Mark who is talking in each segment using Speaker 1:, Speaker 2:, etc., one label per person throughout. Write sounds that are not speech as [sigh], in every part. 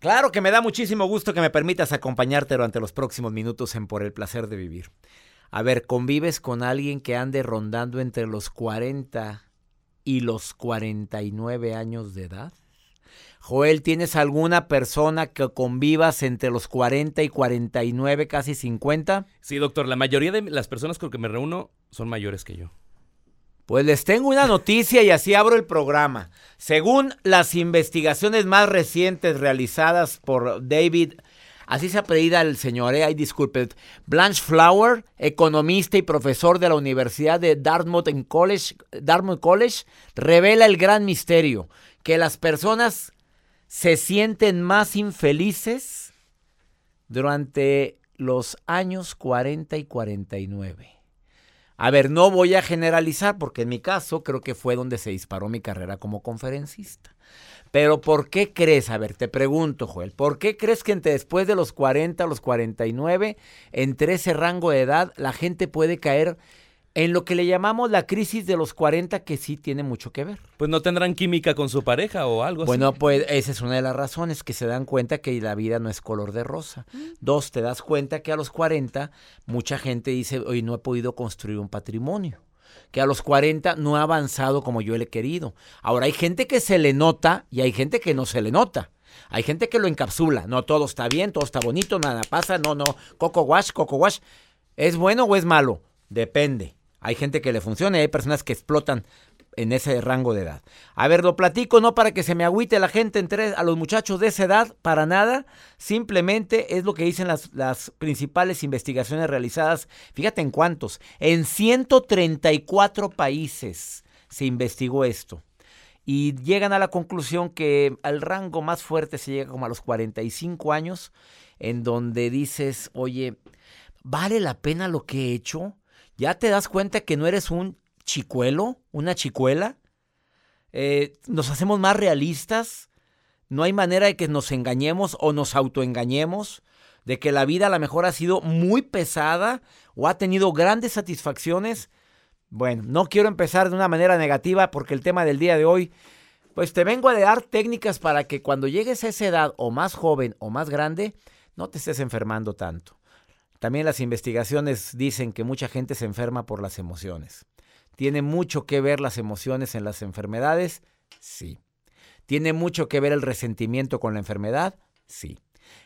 Speaker 1: Claro que me da muchísimo gusto que me permitas acompañarte durante los próximos minutos en Por el placer de vivir. A ver, ¿convives con alguien que ande rondando entre los 40 y los 49 años de edad? Joel, ¿tienes alguna persona que convivas entre los 40 y 49, casi 50?
Speaker 2: Sí, doctor, la mayoría de las personas con las que me reúno son mayores que yo.
Speaker 1: Pues les tengo una noticia y así abro el programa. Según las investigaciones más recientes realizadas por David, así se apellida el señor, eh, ay, disculpe, Blanche Flower, economista y profesor de la Universidad de Dartmouth, en College, Dartmouth College, revela el gran misterio, que las personas se sienten más infelices durante los años 40 y 49. A ver, no voy a generalizar porque en mi caso creo que fue donde se disparó mi carrera como conferencista. Pero ¿por qué crees? A ver, te pregunto, Joel, ¿por qué crees que entre después de los 40 a los 49, entre ese rango de edad, la gente puede caer en lo que le llamamos la crisis de los 40, que sí tiene mucho que ver.
Speaker 2: Pues no tendrán química con su pareja o algo
Speaker 1: bueno,
Speaker 2: así.
Speaker 1: pues esa es una de las razones, que se dan cuenta que la vida no es color de rosa. Dos, te das cuenta que a los 40 mucha gente dice, hoy no he podido construir un patrimonio. Que a los 40 no ha avanzado como yo le he querido. Ahora hay gente que se le nota y hay gente que no se le nota. Hay gente que lo encapsula. No, todo está bien, todo está bonito, nada pasa. No, no. Coco wash, coco wash. ¿Es bueno o es malo? Depende. Hay gente que le funciona hay personas que explotan en ese rango de edad. A ver, lo platico no para que se me agüite la gente entre a los muchachos de esa edad, para nada. Simplemente es lo que dicen las, las principales investigaciones realizadas. Fíjate en cuántos. En 134 países se investigó esto. Y llegan a la conclusión que al rango más fuerte se llega como a los 45 años, en donde dices, oye, ¿vale la pena lo que he hecho? ¿Ya te das cuenta que no eres un chicuelo, una chicuela? Eh, ¿Nos hacemos más realistas? ¿No hay manera de que nos engañemos o nos autoengañemos? ¿De que la vida a lo mejor ha sido muy pesada o ha tenido grandes satisfacciones? Bueno, no quiero empezar de una manera negativa porque el tema del día de hoy, pues te vengo a dar técnicas para que cuando llegues a esa edad o más joven o más grande, no te estés enfermando tanto. También las investigaciones dicen que mucha gente se enferma por las emociones. ¿Tiene mucho que ver las emociones en las enfermedades? Sí. ¿Tiene mucho que ver el resentimiento con la enfermedad? Sí.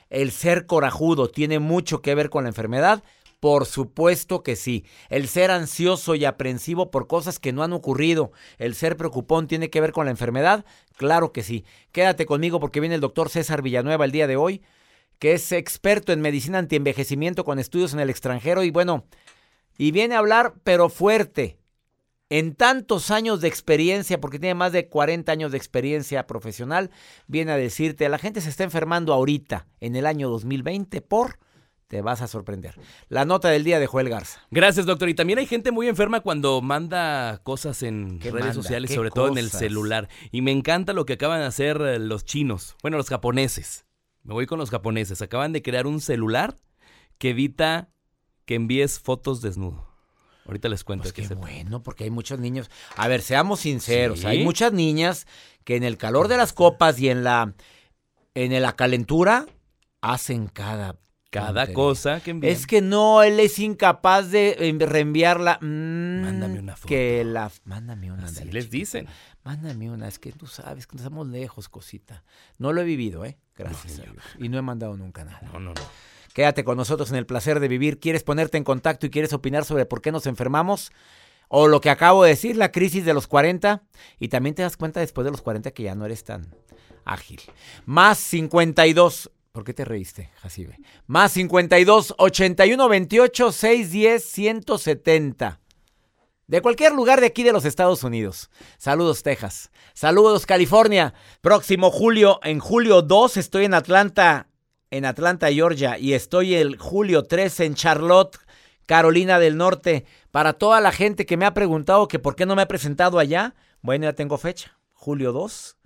Speaker 1: ¿El ser corajudo tiene mucho que ver con la enfermedad? Por supuesto que sí. El ser ansioso y aprensivo por cosas que no han ocurrido. ¿El ser preocupón tiene que ver con la enfermedad? Claro que sí. Quédate conmigo porque viene el doctor César Villanueva el día de hoy que es experto en medicina antienvejecimiento con estudios en el extranjero y bueno, y viene a hablar, pero fuerte, en tantos años de experiencia, porque tiene más de 40 años de experiencia profesional, viene a decirte, la gente se está enfermando ahorita, en el año 2020, por... Te vas a sorprender. La nota del día de Joel Garza.
Speaker 2: Gracias, doctor. Y también hay gente muy enferma cuando manda cosas en redes
Speaker 1: manda?
Speaker 2: sociales,
Speaker 1: ¿Qué
Speaker 2: sobre todo en el celular. Y me encanta lo que acaban de hacer eh, los chinos, bueno, los japoneses. Me voy con los japoneses. Acaban de crear un celular que evita que envíes fotos desnudo. Ahorita les cuento.
Speaker 1: Pues qué bueno, porque hay muchos niños. A ver, seamos sinceros.
Speaker 2: Sí.
Speaker 1: Hay muchas niñas que en el calor de las copas y en la, en la calentura hacen cada.
Speaker 2: Cada
Speaker 1: tontería.
Speaker 2: cosa que envían.
Speaker 1: Es que no, él es incapaz de eh, reenviarla. Mm,
Speaker 2: Mándame una foto.
Speaker 1: Que la, mándame una.
Speaker 2: Así les dicen.
Speaker 1: Mándame una. Es que tú sabes que estamos lejos, cosita. No lo he vivido, ¿eh? Gracias
Speaker 2: No,
Speaker 1: a
Speaker 2: yo-
Speaker 1: Dios. Y no he mandado nunca nada.
Speaker 2: No, no, no.
Speaker 1: Quédate con nosotros en el placer de vivir. ¿Quieres ponerte en contacto y quieres opinar sobre por qué nos enfermamos? O lo que acabo de decir, la crisis de los 40. Y también te das cuenta después de los 40 que ya no eres tan ágil. Más 52. ¿Por qué te reíste, Jacibe? Más 52 81 28 610 170. De cualquier lugar de aquí de los Estados Unidos. Saludos, Texas. Saludos, California. Próximo julio, en julio 2, estoy en Atlanta, en Atlanta, Georgia. Y estoy el julio 3 en Charlotte, Carolina del Norte. Para toda la gente que me ha preguntado que por qué no me he presentado allá, bueno, ya tengo fecha. Julio 2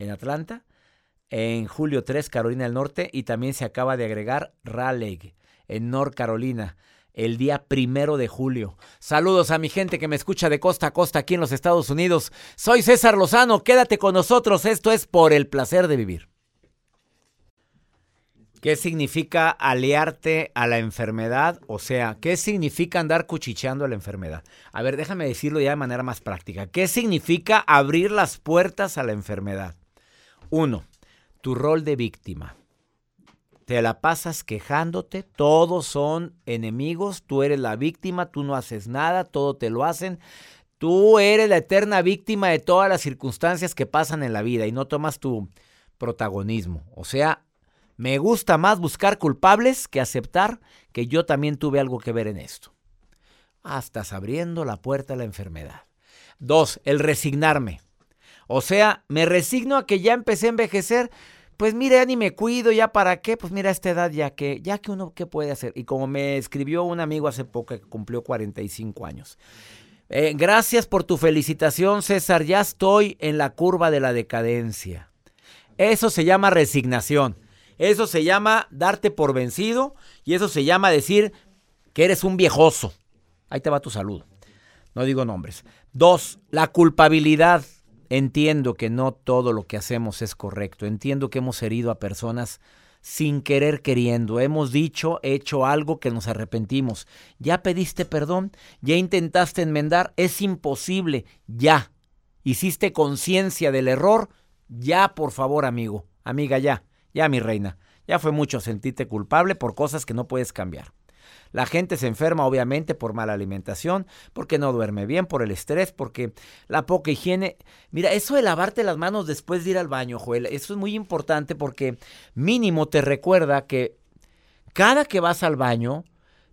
Speaker 1: en Atlanta, en julio 3 Carolina del Norte y también se acaba de agregar Raleigh en North Carolina el día primero de julio. Saludos a mi gente que me escucha de costa a costa aquí en los Estados Unidos. Soy César Lozano, quédate con nosotros, esto es por el placer de vivir. ¿Qué significa aliarte a la enfermedad? O sea, ¿qué significa andar cuchicheando a la enfermedad? A ver, déjame decirlo ya de manera más práctica. ¿Qué significa abrir las puertas a la enfermedad? Uno, tu rol de víctima. Te la pasas quejándote, todos son enemigos, tú eres la víctima, tú no haces nada, todo te lo hacen. Tú eres la eterna víctima de todas las circunstancias que pasan en la vida y no tomas tu protagonismo. O sea, me gusta más buscar culpables que aceptar que yo también tuve algo que ver en esto. Estás abriendo la puerta a la enfermedad. Dos, el resignarme. O sea, me resigno a que ya empecé a envejecer. Pues mira, ya ni me cuido, ya para qué, pues mira, a esta edad ya que, ya que uno, ¿qué puede hacer? Y como me escribió un amigo hace poco que cumplió 45 años. Eh, gracias por tu felicitación, César. Ya estoy en la curva de la decadencia. Eso se llama resignación. Eso se llama darte por vencido y eso se llama decir que eres un viejoso. Ahí te va tu saludo. No digo nombres. Dos, la culpabilidad. Entiendo que no todo lo que hacemos es correcto. Entiendo que hemos herido a personas sin querer queriendo. Hemos dicho, hecho algo que nos arrepentimos. ¿Ya pediste perdón? ¿Ya intentaste enmendar? Es imposible. Ya. ¿Hiciste conciencia del error? Ya, por favor, amigo. Amiga, ya. Ya, mi reina, ya fue mucho sentirte culpable por cosas que no puedes cambiar. La gente se enferma obviamente por mala alimentación, porque no duerme bien, por el estrés, porque la poca higiene. Mira, eso de lavarte las manos después de ir al baño, Joel, eso es muy importante porque mínimo te recuerda que cada que vas al baño,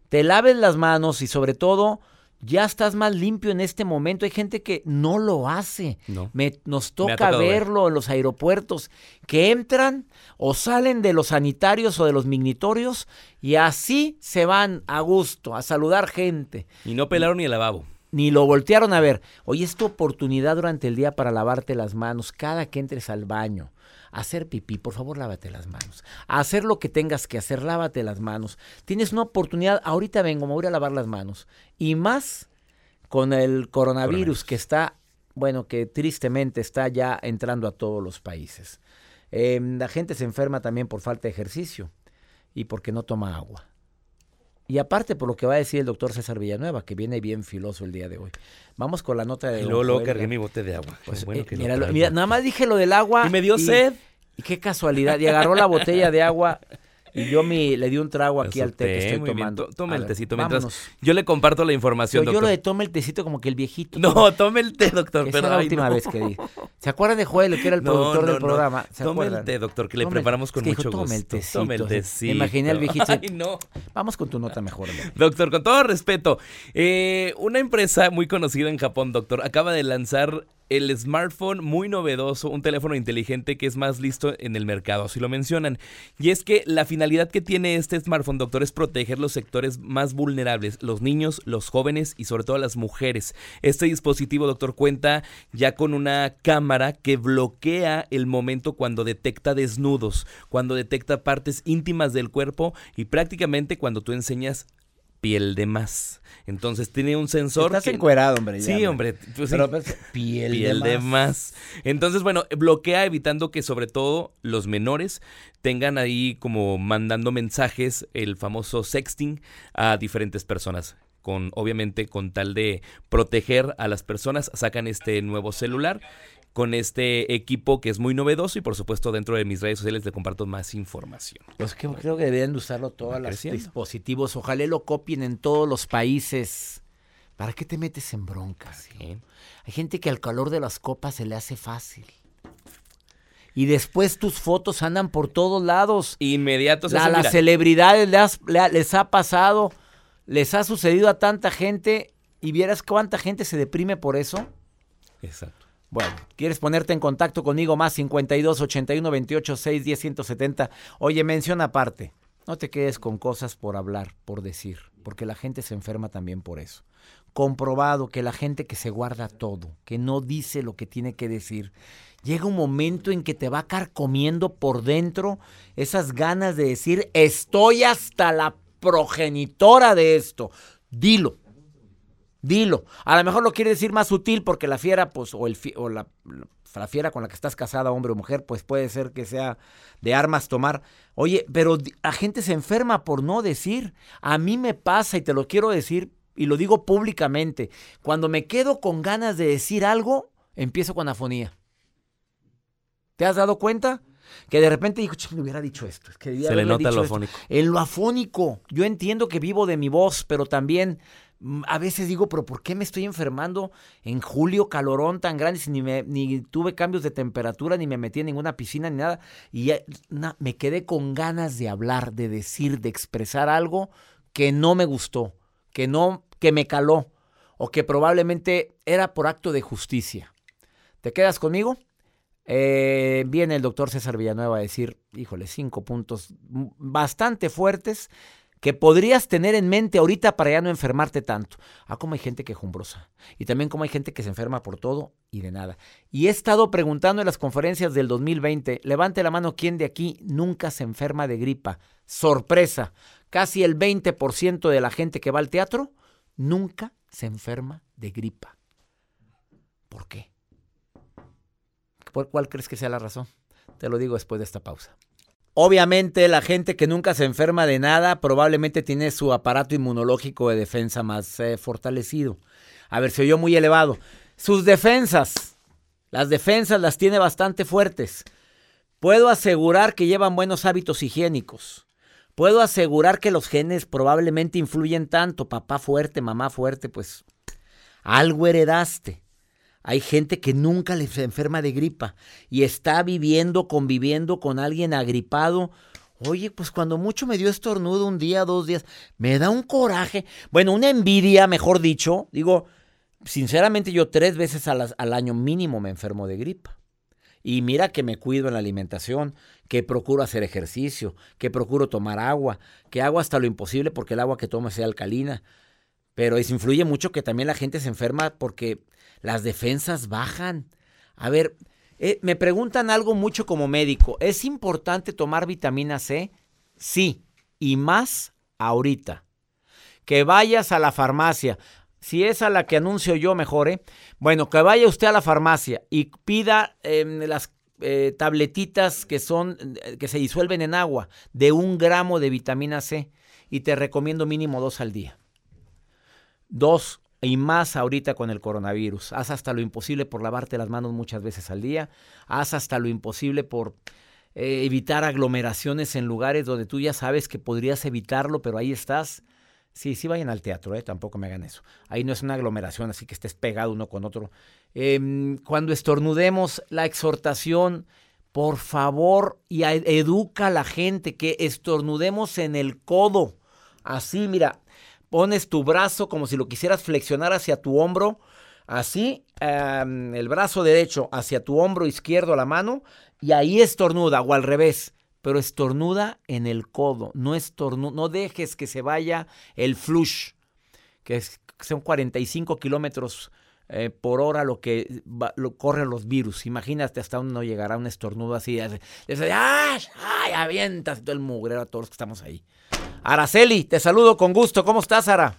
Speaker 1: te laves las manos y sobre todo ya estás más limpio en este momento. Hay gente que no lo hace. Me, nos toca verlo en los aeropuertos, que entran o salen de los sanitarios o de los mignitorios y así se van a gusto, a saludar gente.
Speaker 2: Y no pelaron ni el lavabo.
Speaker 1: Ni lo voltearon a ver. Hoy es tu oportunidad durante el día para lavarte las manos cada que entres al baño hacer pipí, por favor lávate las manos. hacer lo que tengas que hacer, lávate las manos. Tienes una oportunidad, ahorita vengo, me voy a lavar las manos. Y más con el coronavirus, que está, bueno, que tristemente está ya entrando a todos los países. Em, la gente se enferma también por falta de ejercicio y porque no toma agua. Y aparte por lo que va a decir el doctor César Villanueva, que viene bien filoso el día de hoy. Vamos con la nota de...
Speaker 2: Y luego, luego cargué mi bote de agua. Pues,
Speaker 1: bueno eh, mira, nada más dije lo del agua.
Speaker 2: Y me dio sed.
Speaker 1: Y qué casualidad. Y agarró la botella de agua y yo me, le di un trago aquí al té que estoy tomando.
Speaker 2: Tome el tecito mientras yo le comparto la información,
Speaker 1: Yo lo de tome el tecito como que el viejito.
Speaker 2: No, tome el té, doctor.
Speaker 1: Esa es la última vez que di. ¿Se acuerdan de Joel, que era el productor del programa? ¿Se
Speaker 2: tome el té, doctor, que le preparamos con mucho gusto.
Speaker 1: Tome el tecito.
Speaker 2: Tome el tecito.
Speaker 1: imaginé al viejito. [laughs]
Speaker 2: Ay, no.
Speaker 1: Vamos con tu nota mejor.
Speaker 2: Doctor, con todo respeto, eh, una empresa muy conocida en Japón, doctor, acaba de lanzar el smartphone muy novedoso, un teléfono inteligente que es más listo en el mercado, así lo mencionan. Y es que la finalidad que tiene este smartphone, doctor, es proteger los sectores más vulnerables, los niños, los jóvenes y sobre todo las mujeres. Este dispositivo, doctor, cuenta ya con una cámara que bloquea el momento cuando detecta desnudos, cuando detecta partes íntimas del cuerpo y prácticamente cuando tú enseñas piel de más. Entonces tiene un sensor.
Speaker 1: Estás encuerado, hombre.
Speaker 2: sí, hombre.
Speaker 1: Pues Pero, pues, piel, de, más.
Speaker 2: Entonces, bueno, bloquea evitando que sobre todo los menores tengan ahí como mandando mensajes, el famoso sexting, a diferentes personas con obviamente con tal de proteger a las personas sacan este nuevo celular con este equipo que es muy novedoso y por supuesto dentro de mis redes sociales le comparto más información.
Speaker 1: Pues que creo que deberían usarlo todos los dispositivos. Ojalá lo copien en todos los países. ¿Para qué te metes en broncas? Hay gente que al calor de las copas se le hace fácil. Y después tus fotos andan por todos lados.
Speaker 2: Inmediatos.
Speaker 1: A las celebridades les ha pasado, les ha sucedido a tanta gente. Y vieras cuánta gente se deprime por eso.
Speaker 2: Exacto.
Speaker 1: Bueno, ¿quieres ponerte en contacto conmigo? Más 52 81 28 6 10 170. Oye, menciona aparte. No te quedes con cosas por hablar, por decir, porque la gente se enferma también por eso. Comprobado que la gente que se guarda todo, que no dice lo que tiene que decir, llega un momento en que te va a carcomiendo por dentro esas ganas de decir, estoy hasta la progenitora de esto. Dilo. Dilo. A lo mejor lo quiere decir más sutil porque la fiera, pues, o, el o la, la fiera con la que estás casada, hombre o mujer, pues puede ser que sea de armas tomar. Oye, pero la gente se enferma por no decir. A mí me pasa y te lo quiero decir y lo digo públicamente. Cuando me quedo con ganas de decir algo, empiezo con afonía. ¿Te has dado cuenta? Que de repente digo, me hubiera dicho esto. que
Speaker 2: Se le nota lo afónico.
Speaker 1: En lo afónico. Yo entiendo que vivo de mi voz, pero también mm, a veces digo, pero ¿por qué me estoy enfermando en julio, calorón tan grande, si ni, me, ni tuve cambios de temperatura, ni me metí en ninguna piscina, ni nada? Y me quedé con ganas de hablar, de decir, de expresar algo que no me gustó, que no, que me caló, o que probablemente era por acto de justicia. ¿Te quedas conmigo? Eh, viene el doctor César Villanueva a decir, híjole, cinco puntos bastante fuertes que podrías tener en mente ahorita para ya no enfermarte tanto. Ah, como hay gente quejumbrosa. Y también como hay gente que se enferma por todo y de nada. Y he estado preguntando en las conferencias del 2020, levante la mano quién de aquí nunca se enferma de gripa. Sorpresa, casi el 20% de la gente que va al teatro nunca se enferma de gripa. ¿Por qué? ¿Cuál crees que sea la razón? Te lo digo después de esta pausa. Obviamente la gente que nunca se enferma de nada probablemente tiene su aparato inmunológico de defensa más eh, fortalecido. A ver, se oyó muy elevado. Sus defensas, las defensas las tiene bastante fuertes. Puedo asegurar que llevan buenos hábitos higiénicos. Puedo asegurar que los genes probablemente influyen tanto. Papá fuerte, mamá fuerte, pues algo heredaste. Hay gente que nunca le enferma de gripa y está viviendo, conviviendo con alguien agripado. Oye, pues cuando mucho me dio estornudo un día, dos días, me da un coraje. Bueno, una envidia, mejor dicho. Digo, sinceramente yo tres veces al, al año mínimo me enfermo de gripa. Y mira que me cuido en la alimentación, que procuro hacer ejercicio, que procuro tomar agua, que hago hasta lo imposible porque el agua que tomo sea alcalina. Pero eso influye mucho que también la gente se enferma porque las defensas bajan. A ver, eh, me preguntan algo mucho como médico. ¿Es importante tomar vitamina C? Sí, y más ahorita. Que vayas a la farmacia. Si es a la que anuncio yo, mejor, ¿eh? Bueno, que vaya usted a la farmacia y pida em, las eh, tabletitas que son, eh, que se disuelven en agua, de un gramo de vitamina C. Y te recomiendo mínimo dos al día. Dos, y más ahorita con el coronavirus. Haz hasta lo imposible por lavarte las manos muchas veces al día. Haz hasta lo imposible por eh, evitar aglomeraciones en lugares donde tú ya sabes que podrías evitarlo, pero ahí estás. Sí, sí vayan al teatro, ¿eh? tampoco me hagan eso. Ahí no es una aglomeración, así que estés pegado uno con otro. Em, cuando estornudemos, la exhortación, por favor, y educa a la gente que estornudemos en el codo. Así, mira, pones tu brazo como si lo quisieras flexionar hacia tu hombro, así, el brazo derecho hacia tu hombro izquierdo, la mano, y ahí estornuda, o al revés, pero estornuda en el codo, no no dejes que se vaya el flush, que son 45 kilómetros eh, por hora lo que lo, corren los virus. Imagínate hasta uno llegará un estornudo así, ¡ay! ¡Ay! Avientas todo el mugrero a todos los que estamos ahí. Araceli, te saludo con gusto. ¿Cómo estás, Ara?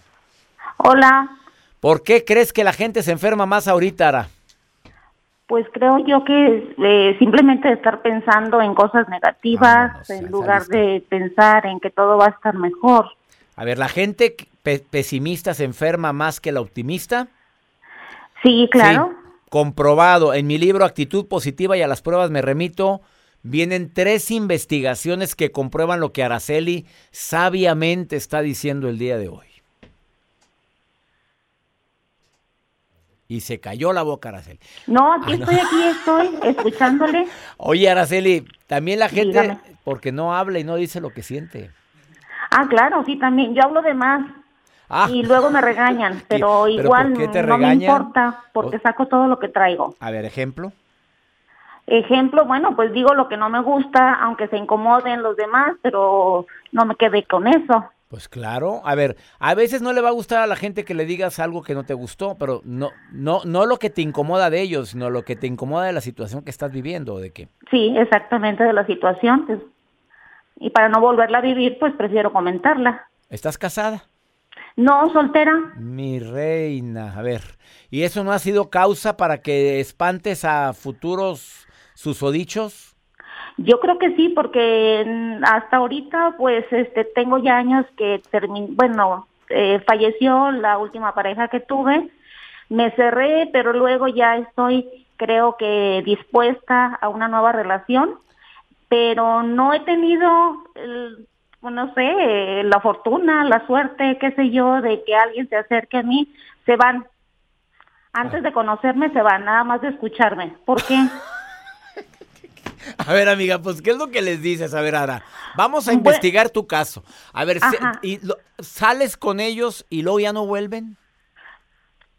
Speaker 3: Hola.
Speaker 1: ¿Por qué crees que la gente se enferma más ahorita, Ara?
Speaker 3: Pues creo yo que eh, simplemente estar pensando en cosas negativas en lugar de pensar en que todo va a estar mejor.
Speaker 1: A ver, ¿la gente pesimista se enferma más que la optimista?
Speaker 3: Sí, claro.
Speaker 1: comprobado. En mi libro Actitud Positiva y a las pruebas me remito Vienen tres investigaciones que comprueban lo que Araceli sabiamente está diciendo el día de hoy. Y se cayó la boca, Araceli.
Speaker 3: No, aquí ah, estoy, aquí estoy, [laughs] escuchándole.
Speaker 1: Oye, Araceli, también la gente, porque no habla y no dice lo que siente.
Speaker 3: Ah, claro, sí, también. Yo hablo de más. Ah. Y luego me regañan, [laughs] pero, igual no me importa porque saco todo lo que traigo.
Speaker 1: A ver, ejemplo.
Speaker 3: Ejemplo, bueno, pues digo lo que no me gusta, aunque se incomoden los demás, pero no me quedé con eso.
Speaker 1: Pues claro, a ver, a veces no le va a gustar a la gente que le digas algo que no te gustó, pero no, no, no lo que te incomoda de ellos, sino lo que te incomoda de la situación que estás viviendo, de qué.
Speaker 3: Sí, exactamente de la situación. Pues, y para no volverla a vivir, pues prefiero comentarla.
Speaker 1: ¿Estás casada?
Speaker 3: No, soltera.
Speaker 1: Mi reina, a ver, ¿y eso no ha sido causa para que espantes a futuros susodichos?
Speaker 3: Yo creo que sí, porque mm, hasta ahorita, pues, este, tengo ya años que terminé, bueno, eh, falleció la última pareja que tuve, me cerré, pero luego ya estoy, creo que, dispuesta a una nueva relación, pero no he tenido, el, no sé, la fortuna, la suerte, qué sé yo, de que alguien se acerque a mí, se van. Antes de conocerme se van, nada más de escucharme. ¿Por qué? [laughs]
Speaker 1: A ver, amiga, pues, ¿qué es lo que les dices? A ver, Ara, vamos a investigar tu caso. A ver, ¿y ¿sales con ellos y luego ya no vuelven?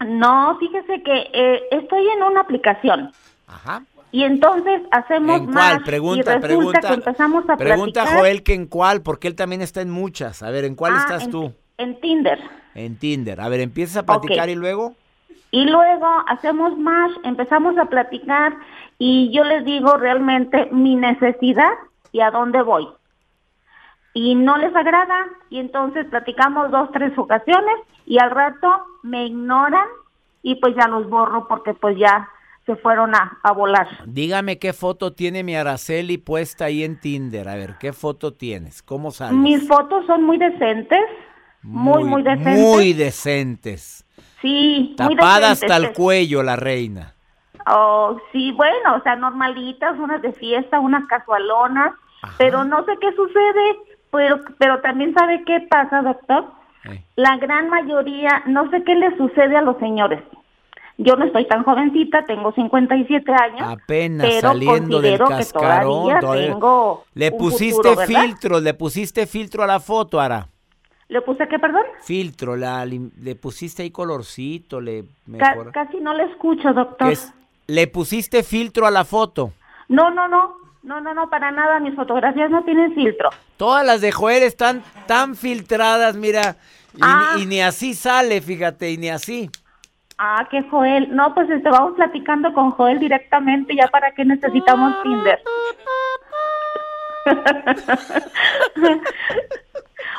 Speaker 3: No, fíjese que eh, estoy en una aplicación. Ajá. Y entonces hacemos
Speaker 1: ¿En cuál? Pregunta, pregunta. empezamos a pregunta Joel que en cuál, porque él también está en muchas. A ver, ¿en cuál ah, estás tú?
Speaker 3: En Tinder.
Speaker 1: En Tinder. A ver, empiezas a platicar y luego.
Speaker 3: Y luego hacemos más, empezamos a platicar y yo les digo realmente mi necesidad y a dónde voy. Y no les agrada y entonces platicamos dos, tres ocasiones y al rato me ignoran y pues ya los borro porque pues ya se fueron a, a, volar.
Speaker 1: Dígame qué foto tiene mi Araceli puesta ahí en Tinder. A ver, ¿qué foto tienes? ¿Cómo sales?
Speaker 3: Mis fotos son muy decentes. Muy, muy, decentes.
Speaker 1: Muy decentes.
Speaker 3: Sí,
Speaker 1: Tapada hasta el cuello la reina.
Speaker 3: Oh, sí, bueno, o sea, normalitas, unas de fiesta, unas casualonas, pero no sé qué sucede, pero, pero también sabe qué pasa, doctor. La gran mayoría, no sé qué le sucede a los señores. Yo no estoy tan jovencita, tengo 57 años.
Speaker 1: Apenas pero saliendo del cascarón.
Speaker 3: tengo
Speaker 1: le pusiste filtro, le pusiste filtro a la foto, Ara.
Speaker 3: ¿Le puse qué, perdón?
Speaker 1: Filtro, la, le pusiste ahí colorcito, le...
Speaker 3: casi no le escucho, doctor.
Speaker 1: ¿Le pusiste filtro a la foto?
Speaker 3: No, no, no. No, no, no, para nada. Mis fotografías no tienen filtro.
Speaker 1: Todas las de Joel están tan filtradas, mira. Y, ah. ni así sale, fíjate, y ni así.
Speaker 3: Ah, qué Joel. No, pues este, vamos platicando con Joel directamente, ya para qué necesitamos Tinder. [laughs]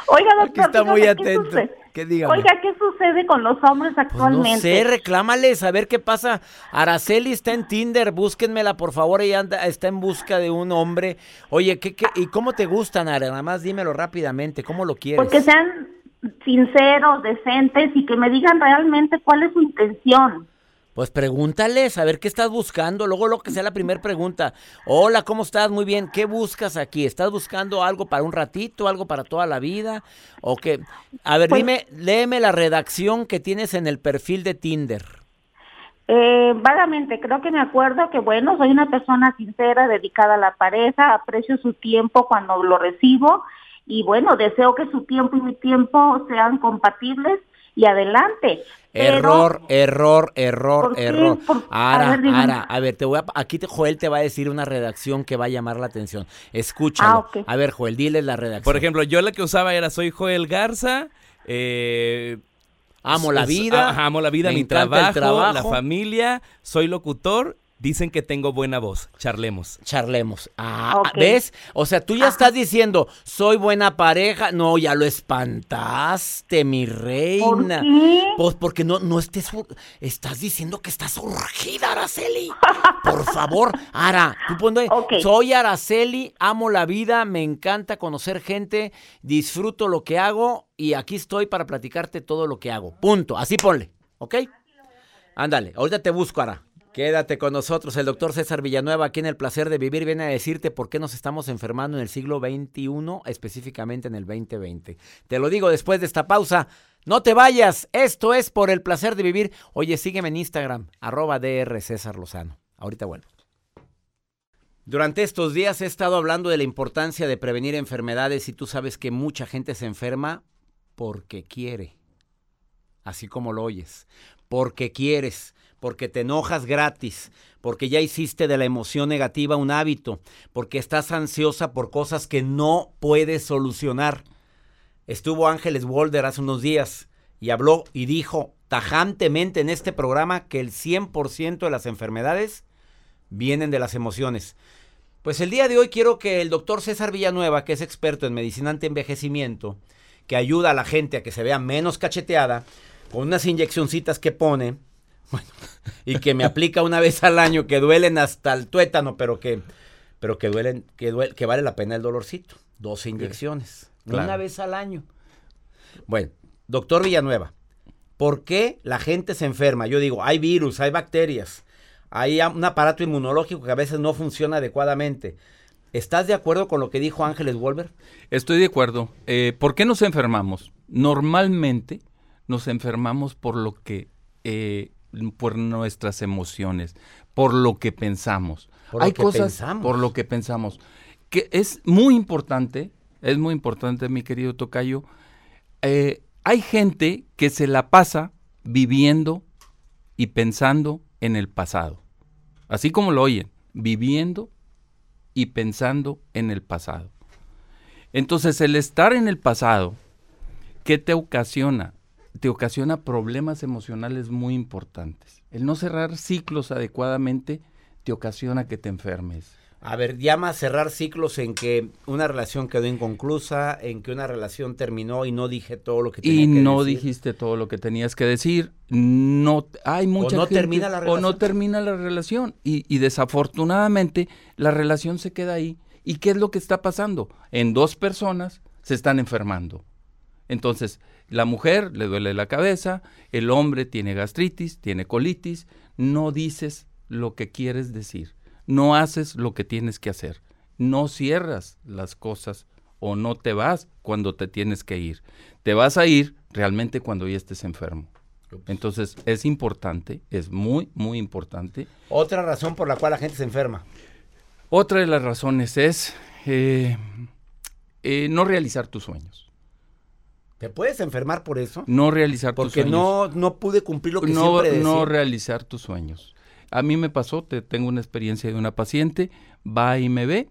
Speaker 3: Oiga, doctor.
Speaker 1: está muy atento.
Speaker 3: Oiga, ¿qué sucede con los hombres pues actualmente? no
Speaker 1: sé, reclámales, a ver qué pasa. Araceli está en Tinder, búsquenmela, por favor, ella anda, está en busca de un hombre. Oye, ¿qué, qué, ¿y cómo te gustan, Ara? Nada más dímelo rápidamente, ¿cómo lo quieres?
Speaker 3: Porque sean sinceros, decentes y que me digan realmente cuál es su intención.
Speaker 1: Pues pregúntales, a ver qué estás buscando. Luego lo que sea la primera pregunta. Hola, ¿cómo estás? Muy bien. ¿Qué buscas aquí? ¿Estás buscando algo para un ratito, algo para toda la vida? ¿O qué? A ver, pues dime, léeme la redacción que tienes en el perfil de Tinder.
Speaker 3: Eh, vagamente, creo que me acuerdo que, bueno, soy una persona sincera, dedicada a la pareja, aprecio su tiempo cuando lo recibo y, bueno, deseo que su tiempo y mi tiempo sean compatibles y adelante.
Speaker 1: Error, error, error, error. Ara, Ara, a ver, te voy a, aquí te, Joel te va a decir una redacción que va a llamar la atención. Escúchalo. Ah, a ver, Joel, dile la redacción.
Speaker 2: Por ejemplo, yo la que usaba era soy Joel Garza, eh,
Speaker 1: amo la vida,
Speaker 2: amo la vida, mi trabajo, trabajo, la familia, soy locutor Dicen que tengo buena voz. Charlemos.
Speaker 1: Charlemos. Ah, ¿ves? O sea, tú ya estás diciendo, soy buena pareja. No, ya lo espantaste, mi reina. Pues porque no, no estés. Estás diciendo que estás urgida, Araceli. Por favor, Ara, tú pones. Soy Araceli, amo la vida, me encanta conocer gente, disfruto lo que hago y aquí estoy para platicarte todo lo que hago. Punto. Así ponle. ¿Ok? Ándale, ahorita te busco, Ara. Quédate con nosotros. El doctor César Villanueva, aquí en El Placer de Vivir, viene a decirte por qué nos estamos enfermando en el siglo XXI, específicamente en el 2020. Te lo digo después de esta pausa. No te vayas. Esto es por El Placer de Vivir. Oye, sígueme en Instagram, arroba DR César Lozano. Ahorita bueno. Durante estos días he estado hablando de la importancia de prevenir enfermedades y tú sabes que mucha gente se enferma porque quiere. Así como lo oyes. Porque quieres porque te enojas gratis, porque ya hiciste de la emoción negativa un hábito, porque estás ansiosa por cosas que no puedes solucionar. Estuvo Ángeles Walder hace unos días y habló y dijo tajantemente en este programa que el 100% de las enfermedades vienen de las emociones. Pues el día de hoy quiero que el doctor César Villanueva, que es experto en medicina anti-envejecimiento, que ayuda a la gente a que se vea menos cacheteada, con unas inyeccioncitas que pone, bueno, y que me aplica una vez al año, que duelen hasta el tuétano, pero que, pero que duelen, que, que vale la pena el dolorcito. 12 inyecciones, una vez al año. Bueno, doctor Villanueva, ¿por qué la gente se enferma? Yo digo, hay virus, hay bacterias, hay un aparato inmunológico que a veces no funciona adecuadamente. ¿Estás de acuerdo con lo que dijo Ángeles Wolver?
Speaker 4: Estoy de acuerdo. Eh, ¿Por qué nos enfermamos? Normalmente nos enfermamos por lo que, eh, por nuestras emociones, por lo que pensamos.
Speaker 1: Por Hay lo que cosas pensamos.
Speaker 4: por lo que pensamos. Que es muy importante, es muy importante, mi querido Tocayo. Eh, hay gente que se la pasa viviendo y pensando en el pasado. Así como lo oyen, viviendo y pensando en el pasado. Entonces, el estar en el pasado, ¿qué te ocasiona? Te ocasiona problemas emocionales muy importantes. El no cerrar ciclos adecuadamente te ocasiona que te enfermes.
Speaker 1: A ver, llama a cerrar ciclos en que una relación quedó inconclusa, en que una relación terminó y no dije todo lo que tenía
Speaker 4: y
Speaker 1: que decir.
Speaker 4: Y no dijiste todo lo que tenías que decir. No, hay mucha
Speaker 1: o no termina la relación.
Speaker 4: O no termina la relación. Y, y desafortunadamente la relación se queda ahí. ¿Y qué es lo que está pasando? En dos personas se están enfermando. Entonces, la mujer le duele la cabeza, el hombre tiene gastritis, tiene colitis, no dices lo que quieres decir no haces lo que tienes que hacer, no cierras las cosas o no te vas cuando te tienes que ir. Te vas a ir realmente cuando ya estés enfermo. Entonces es importante, es muy, muy importante.
Speaker 1: Otra razón por la cual la gente se enferma.
Speaker 4: Otra de las razones es eh, eh, no realizar tus sueños.
Speaker 1: ¿Te puedes enfermar por eso?
Speaker 4: No realizar
Speaker 1: tus
Speaker 4: sueños.
Speaker 1: Porque no, no pude cumplir lo que
Speaker 4: no,
Speaker 1: siempre decía.
Speaker 4: No realizar tus sueños. A mí me pasó, te, tengo una experiencia de una paciente, va y me ve,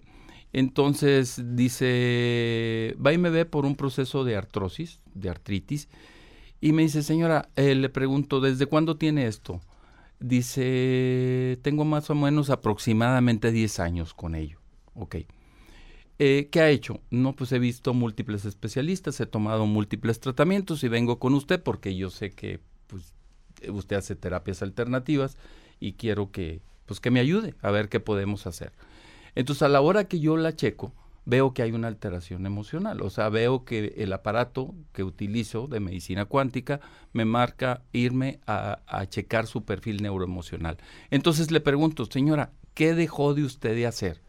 Speaker 4: entonces dice, va y me ve por un proceso de artrosis, de artritis, y me dice, señora, eh, le pregunto, ¿desde cuándo tiene esto? Dice, tengo más o menos aproximadamente 10 años con ello. Ok. Eh, ¿Qué ha hecho? No, pues he visto múltiples especialistas, he tomado múltiples tratamientos y vengo con usted porque yo sé que pues, usted hace terapias alternativas y quiero que, pues, que me ayude a ver qué podemos hacer. Entonces, a la hora que yo la checo, veo que hay una alteración emocional. O sea, veo que el aparato que utilizo de medicina cuántica me marca irme a, a, checar su perfil neuroemocional. Entonces le pregunto, señora, ¿qué dejó de usted de hacer?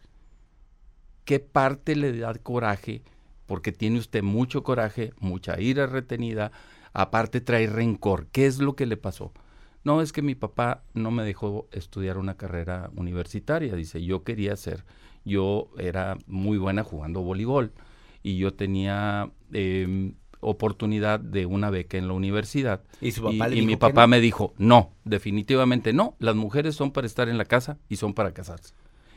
Speaker 4: ¿Qué parte le da coraje? Porque tiene usted mucho coraje, mucha ira retenida, aparte trae rencor. ¿Qué es lo que le pasó? No, es que mi papá no me dejó estudiar una carrera universitaria. Dice, yo quería ser, yo era muy buena jugando voleibol y yo tenía eh, oportunidad de una beca en la universidad.
Speaker 1: Y, su papá
Speaker 4: y, y mi papá no? me dijo, no, definitivamente no, las mujeres son para estar en la casa y son para casarse.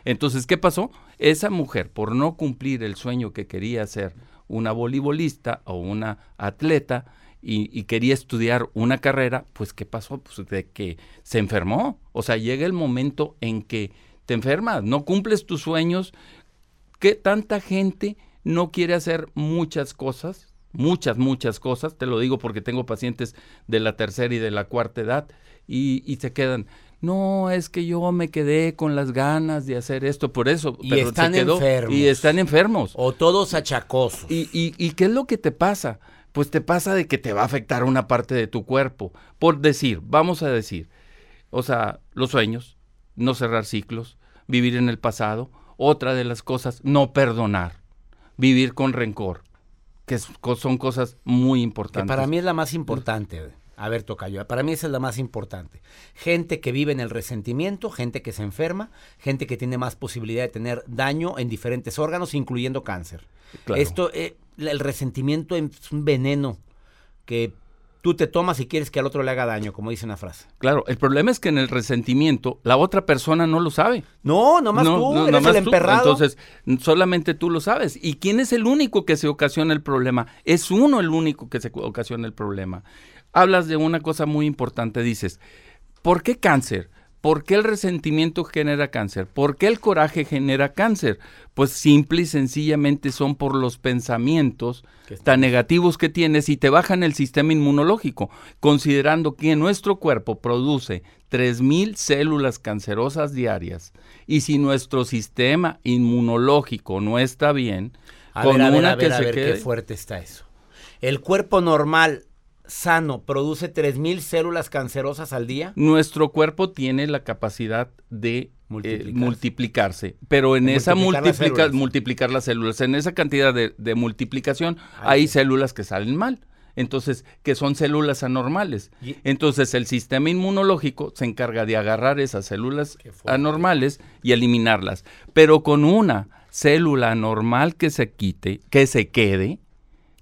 Speaker 4: Entonces, ¿qué pasó? Esa mujer, por no cumplir el sueño que quería ser una voleibolista o una atleta, y, quería estudiar una carrera, pues ¿qué pasó? Pues de que se enfermó. O sea, llega el momento en que te enfermas, no cumples tus sueños. que tanta gente no quiere hacer muchas cosas? Muchas, muchas cosas. Te lo digo porque tengo pacientes de la tercera y de la cuarta edad y se quedan. No, es que yo me quedé con las ganas de hacer esto, por eso.
Speaker 1: Y
Speaker 4: pero
Speaker 1: están
Speaker 4: se quedó,
Speaker 1: enfermos.
Speaker 4: Y están enfermos.
Speaker 1: O todos achacosos.
Speaker 4: ¿Y, y, y qué es lo que te pasa? pues te pasa de que te va a afectar una parte de tu cuerpo. Por decir, vamos a decir, o sea, los sueños, no cerrar ciclos, vivir en el pasado, otra de las cosas, no perdonar, vivir con rencor, que son cosas muy importantes.
Speaker 1: Que para mí es la más importante. A ver, Tocayo, para mí esa es la más importante. Gente que vive en el resentimiento, gente que se enferma, gente que tiene más posibilidad de tener daño en diferentes órganos, incluyendo cáncer.
Speaker 4: Claro.
Speaker 1: Esto, eh, el resentimiento es un veneno que tú te tomas y quieres que al otro le haga daño, como dice una frase.
Speaker 4: Claro, el problema es que en el resentimiento la otra persona no lo sabe.
Speaker 1: No, nomás
Speaker 4: no,
Speaker 1: tú,
Speaker 4: no,
Speaker 1: eres
Speaker 4: nomás
Speaker 1: el
Speaker 4: tú.
Speaker 1: emperrado.
Speaker 4: Entonces, solamente tú lo sabes. ¿Y quién es el único que se ocasiona el problema? Es uno el único que se ocasiona el problema. Hablas de una cosa muy importante, dices, ¿por qué cáncer? ¿Por qué el resentimiento genera cáncer? ¿Por qué el coraje genera cáncer? Pues simple y sencillamente son por los pensamientos tan negativos que tienes y te bajan el sistema inmunológico, considerando que nuestro cuerpo produce 3.000 células cancerosas diarias y si nuestro sistema inmunológico no está bien,
Speaker 1: con una que se quede... qué fuerte está eso. El cuerpo normal sano produce 3.000 células cancerosas al día?
Speaker 4: Nuestro cuerpo tiene la capacidad de eh, multiplicarse. pero en esa multiplicar, multiplicar las células, en esa cantidad de, multiplicación hay células que salen mal. Entonces, que son células anormales. Entonces, el sistema inmunológico se encarga de agarrar esas células anormales y eliminarlas. Pero con una célula anormal que se quite, que se quede,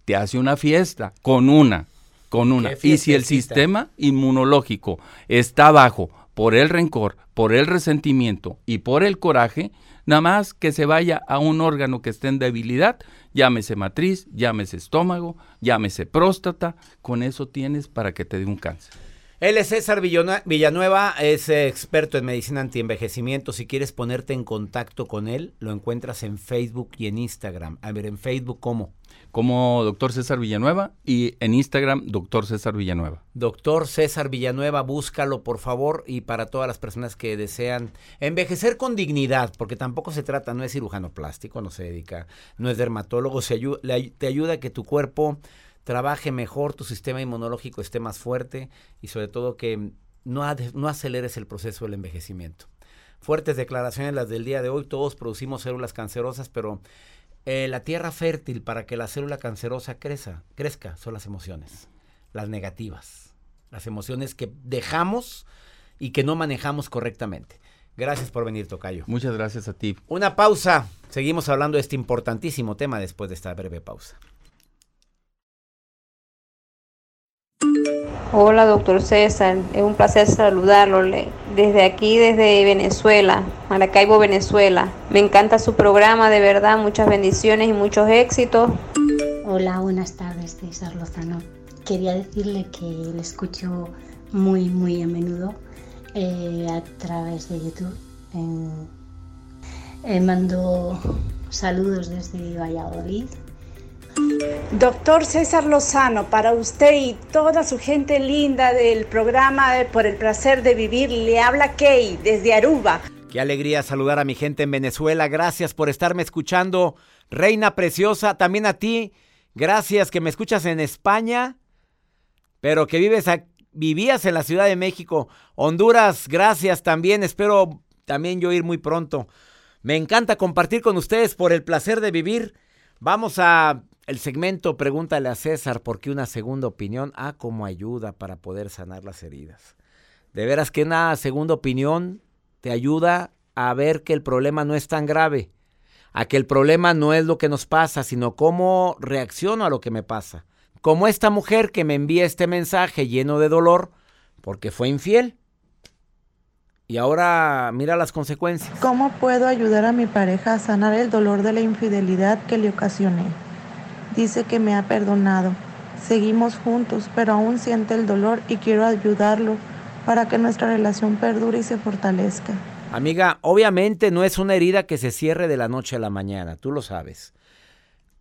Speaker 4: te hace una fiesta con una con una. Y si el sistema inmunológico está bajo por el rencor, por el resentimiento y por el coraje, nada más que se vaya a un órgano que esté en debilidad, llámese matriz, llámese estómago, llámese próstata, con eso tienes para que te dé un cáncer.
Speaker 1: Él es César Villanueva, es experto en medicina antienvejecimiento. Si quieres ponerte en contacto con él, lo encuentras en Facebook y en Instagram. A ver, en Facebook, ¿cómo?
Speaker 4: como doctor César Villanueva y en Instagram doctor César Villanueva.
Speaker 1: Doctor César Villanueva, búscalo por favor y para todas las personas que desean envejecer con dignidad, porque tampoco se trata, no es cirujano plástico, no se dedica, no es dermatólogo, se te ayuda a que tu cuerpo trabaje mejor, tu sistema inmunológico esté más fuerte y sobre todo que no, no aceleres el proceso del envejecimiento. Fuertes declaraciones las del día de hoy, todos producimos células cancerosas, pero eh, la tierra fértil para que la célula cancerosa crezca, crezca son las emociones, las negativas, las emociones que dejamos y que no manejamos correctamente. Gracias por venir, Tocayo.
Speaker 4: Muchas gracias a ti.
Speaker 1: Una pausa. Seguimos hablando de este importantísimo tema después de esta breve pausa.
Speaker 5: Hola, doctor César. Es un placer saludarlo desde aquí, desde Venezuela, Maracaibo, Venezuela. Me encanta su programa, de verdad. Muchas bendiciones y muchos éxitos.
Speaker 6: Hola, buenas tardes, César Lozano. Quería decirle que le escucho muy, muy a menudo eh, a través de YouTube. Eh, mando saludos desde Valladolid
Speaker 7: Doctor César Lozano, para usted y toda su gente linda del programa Por el placer de vivir, le habla Kay desde Aruba.
Speaker 1: Qué alegría saludar a mi gente en Venezuela. Gracias por estarme escuchando, Reina Preciosa. También a ti, gracias que me escuchas en España, pero que vives vivías en la Ciudad de México. Honduras, gracias también. Espero también yo ir muy pronto. Me encanta compartir con ustedes por el placer de vivir. Vamos a el segmento Pregúntale a César por qué una segunda opinión, ah, como ayuda para poder sanar las heridas. De veras que una segunda opinión te ayuda a ver que el problema no es tan grave, a que el problema no es lo que nos pasa, sino cómo reacciono a lo que me pasa. Como esta mujer que me envía este mensaje lleno de dolor porque fue infiel. Y ahora mira las consecuencias.
Speaker 8: ¿Cómo puedo ayudar a mi pareja a sanar el dolor de la infidelidad que le ocasioné? Dice que me ha perdonado. Seguimos juntos, pero aún siente el dolor y quiero ayudarlo para que nuestra relación perdure y se fortalezca.
Speaker 1: Amiga, obviamente no es una herida que se cierre de la noche a la mañana, tú lo sabes.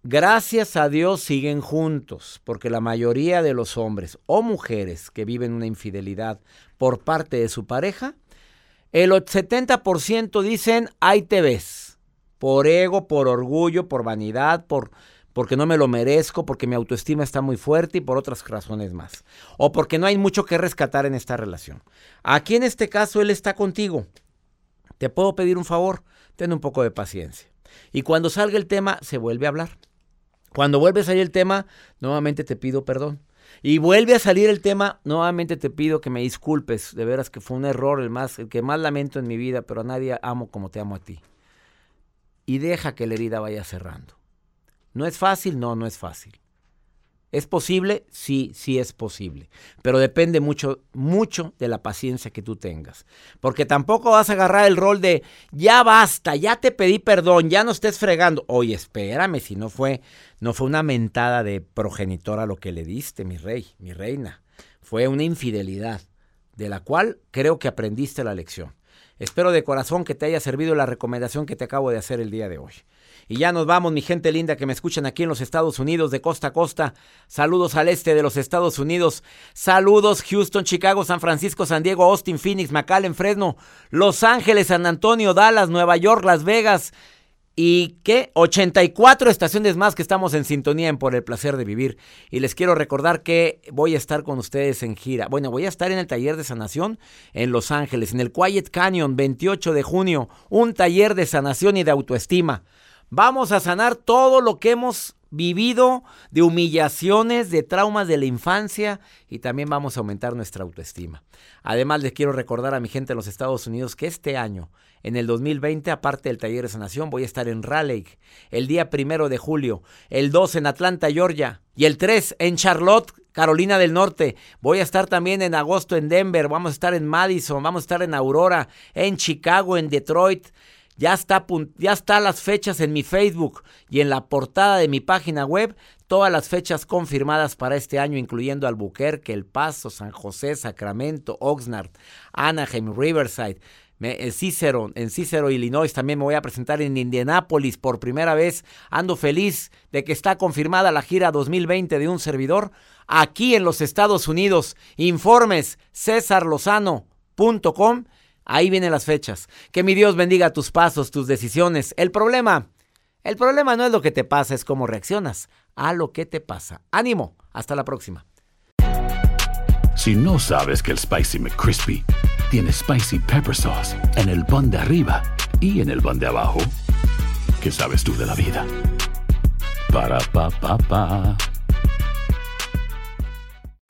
Speaker 1: Gracias a Dios siguen juntos, porque la mayoría de los hombres o mujeres que viven una infidelidad por parte de su pareja, el 70% dicen, ahí te ves, por ego, por orgullo, por vanidad, por porque no me lo merezco, porque mi autoestima está muy fuerte y por otras razones más. O porque no hay mucho que rescatar en esta relación. Aquí en este caso él está contigo. Te puedo pedir un favor, ten un poco de paciencia. Y cuando salga el tema, se vuelve a hablar. Cuando vuelve a salir el tema, nuevamente te pido perdón. Y vuelve a salir el tema, nuevamente te pido que me disculpes. De veras que fue un error el, más, el que más lamento en mi vida, pero a nadie amo como te amo a ti. Y deja que la herida vaya cerrando. ¿No es fácil? No, no es fácil. ¿Es posible? Sí, sí es posible. Pero depende mucho, mucho de la paciencia que tú tengas. Porque tampoco vas a agarrar el rol de, ya basta, ya te pedí perdón, ya no estés fregando. Oye, espérame, si no fue, no fue una mentada de progenitora lo que le diste, mi rey, mi reina. Fue una infidelidad. de la cual creo que aprendiste la lección. Espero de corazón que te haya servido la recomendación que te acabo de hacer el día de hoy. Y ya nos vamos, mi gente linda que me escuchan aquí en los Estados Unidos, de costa a costa. Saludos al este de los Estados Unidos. Saludos Houston, Chicago, San Francisco, San Diego, Austin, Phoenix, McAllen, Fresno, Los Ángeles, San Antonio, Dallas, Nueva York, Las Vegas. Y que 84 estaciones más que estamos en sintonía en Por el Placer de Vivir. Y les quiero recordar que voy a estar con ustedes en gira. Bueno, voy a estar en el taller de sanación en Los Ángeles, en el Quiet Canyon, 28 de junio. Un taller de sanación y de autoestima. Vamos a sanar todo lo que hemos vivido de humillaciones, de traumas de la infancia y también vamos a aumentar nuestra autoestima. Además, les quiero recordar a mi gente en los Estados Unidos que este año, en el 2020, aparte del taller de sanación, voy a estar en Raleigh el día primero de julio, el 2 en Atlanta, Georgia y el 3 en Charlotte, Carolina del Norte. Voy a estar también en agosto en Denver, vamos a estar en Madison, vamos a estar en Aurora, en Chicago, en Detroit. Ya está, ya está las fechas en mi Facebook y en la portada de mi página web, todas las fechas confirmadas para este año, incluyendo Albuquerque, El Paso, San José, Sacramento, Oxnard, Anaheim, Riverside. en Cicero, en Cicero, Illinois, también me voy a presentar en Indianápolis por primera vez. Ando feliz de que está confirmada la gira 2020 de un servidor aquí en los Estados Unidos. Informes cesarlozano.com Ahí vienen las fechas. Que mi Dios bendiga tus pasos, tus decisiones. El problema, el problema no es lo que te pasa, es cómo reaccionas a lo que te pasa. Ánimo, hasta la próxima.
Speaker 9: Si no sabes que el Spicy McCrispy tiene Spicy Pepper Sauce en el pan de arriba y en el pan de abajo, ¿qué sabes tú de la vida? Para, pa, pa, pa.